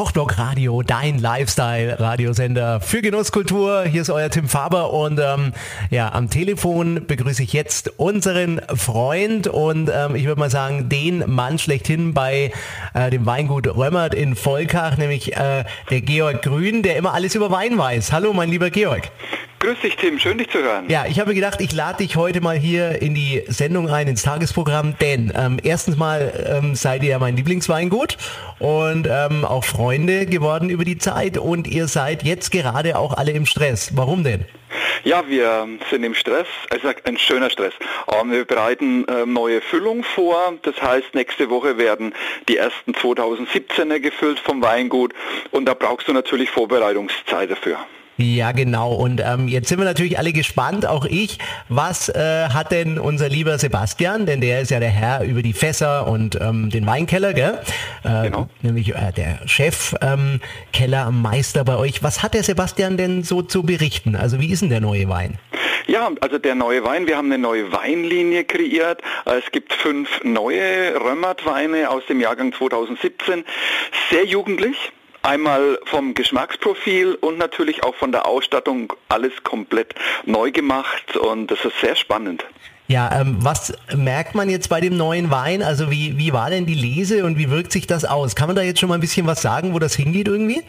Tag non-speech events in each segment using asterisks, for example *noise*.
Kochblock Radio, dein Lifestyle-Radiosender für Genusskultur. Hier ist euer Tim Faber und ähm, ja, am Telefon begrüße ich jetzt unseren Freund und ähm, ich würde mal sagen, den Mann schlechthin bei äh, dem Weingut Römmert in Volkach, nämlich äh, der Georg Grün, der immer alles über Wein weiß. Hallo, mein lieber Georg. Grüß dich, Tim. Schön, dich zu hören. Ja, ich habe gedacht, ich lade dich heute mal hier in die Sendung ein, ins Tagesprogramm, denn ähm, erstens mal ähm, seid ihr ja mein Lieblingsweingut und ähm, auch Freunde geworden über die Zeit und ihr seid jetzt gerade auch alle im Stress. Warum denn? Ja, wir sind im Stress, also ein schöner Stress. Ähm, wir bereiten äh, neue Füllung vor, das heißt, nächste Woche werden die ersten 2017er gefüllt vom Weingut und da brauchst du natürlich Vorbereitungszeit dafür. Ja, genau. Und ähm, jetzt sind wir natürlich alle gespannt, auch ich. Was äh, hat denn unser lieber Sebastian, denn der ist ja der Herr über die Fässer und ähm, den Weinkeller, gell? Äh, genau. Nämlich äh, der Chefkellermeister ähm, bei euch. Was hat der Sebastian denn so zu berichten? Also wie ist denn der neue Wein? Ja, also der neue Wein, wir haben eine neue Weinlinie kreiert. Es gibt fünf neue Römmert-Weine aus dem Jahrgang 2017. Sehr jugendlich, Einmal vom Geschmacksprofil und natürlich auch von der Ausstattung alles komplett neu gemacht und das ist sehr spannend. Ja, ähm, was merkt man jetzt bei dem neuen Wein? Also wie, wie war denn die Lese und wie wirkt sich das aus? Kann man da jetzt schon mal ein bisschen was sagen, wo das hingeht irgendwie?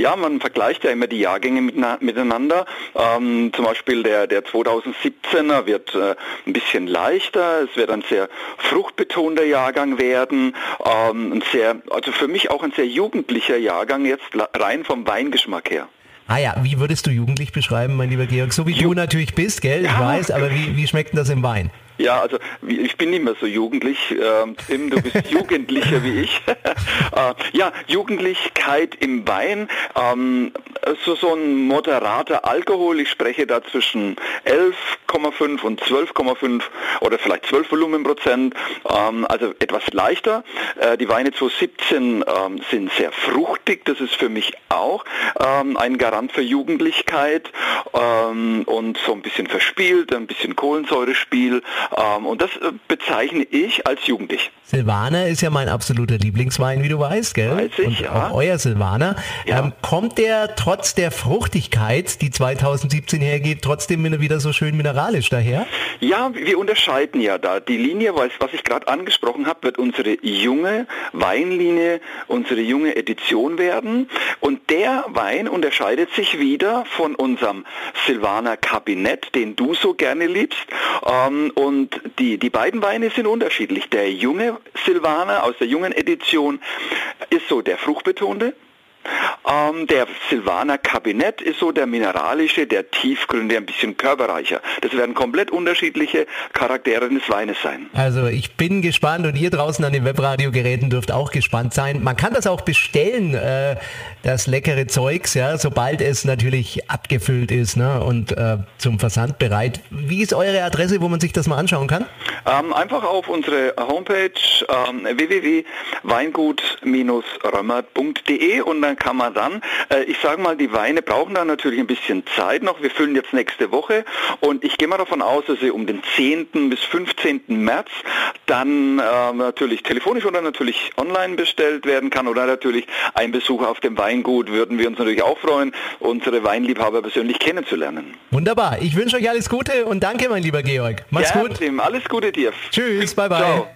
Ja, man vergleicht ja immer die Jahrgänge miteinander. Ähm, zum Beispiel der, der 2017er wird äh, ein bisschen leichter. Es wird ein sehr fruchtbetonter Jahrgang werden. Ähm, ein sehr, also für mich auch ein sehr jugendlicher Jahrgang jetzt rein vom Weingeschmack her. Ah ja, wie würdest du jugendlich beschreiben, mein lieber Georg? So wie Ju du natürlich bist, gell? Ich ja. weiß, aber wie, wie schmeckt denn das im Wein? Ja, also ich bin nicht mehr so jugendlich. Ähm, Tim, du bist *laughs* jugendlicher wie ich. *laughs* äh, ja, Jugendlichkeit im Wein. Ähm, so, so ein moderater Alkohol. Ich spreche da zwischen 11,5 und 12,5 oder vielleicht 12 Volumenprozent. Ähm, also etwas leichter. Äh, die Weine 2017 ähm, sind sehr fruchtig. Das ist für mich auch ein Garant für Jugendlichkeit und so ein bisschen verspielt, ein bisschen Kohlensäurespiel. Ähm, und das äh, bezeichne ich als jugendlich. Silvaner ist ja mein absoluter Lieblingswein, wie du weißt, gell? Weiß ich, und ja. Auch euer Silvaner. Ja. Ähm, kommt der trotz der Fruchtigkeit, die 2017 hergeht, trotzdem wieder so schön mineralisch daher? Ja, wir unterscheiden ja da. Die Linie, was, was ich gerade angesprochen habe, wird unsere junge Weinlinie, unsere junge Edition werden. Und der Wein unterscheidet sich wieder von unserem Silvaner Kabinett, den du so gerne liebst. Ähm, und die, die beiden Weine sind unterschiedlich. Der junge Silvaner aus der jungen Edition ist so der fruchtbetonte. Ähm, der Silvaner Kabinett ist so der mineralische, der tiefgründige, ein bisschen körperreicher. Das werden komplett unterschiedliche Charaktere des Weines sein. Also ich bin gespannt und ihr draußen an den Webradiogeräten dürft auch gespannt sein. Man kann das auch bestellen, äh, das leckere Zeugs, ja, sobald es natürlich abgefüllt ist ne, und äh, zum Versand bereit. Wie ist eure Adresse, wo man sich das mal anschauen kann? Ähm, einfach auf unsere Homepage ähm, www.weingut-römmert.de und dann kann man dann, äh, ich sage mal, die Weine brauchen dann natürlich ein bisschen Zeit noch. Wir füllen jetzt nächste Woche und ich gehe mal davon aus, dass sie um den 10. bis 15. März dann äh, natürlich telefonisch oder natürlich online bestellt werden kann oder natürlich ein Besuch auf dem Weingut würden wir uns natürlich auch freuen, unsere Weinliebhaber persönlich kennenzulernen. Wunderbar. Ich wünsche euch alles Gute und danke, mein lieber Georg. Mach's ja, gut. Alles Gute dir. Tschüss, bye bye. Ciao.